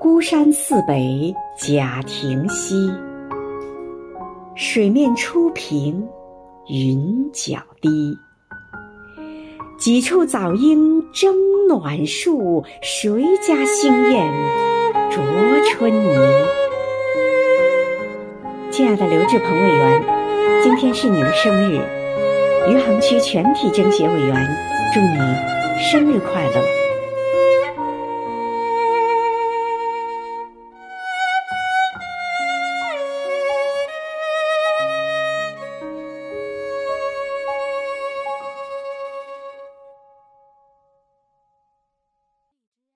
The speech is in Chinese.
孤山寺北贾亭西。水面初平云脚低。几处早莺争暖树谁家新燕啄春泥。亲爱的刘志鹏委员今天是你的生日余杭区全体政协委员祝你生日快乐。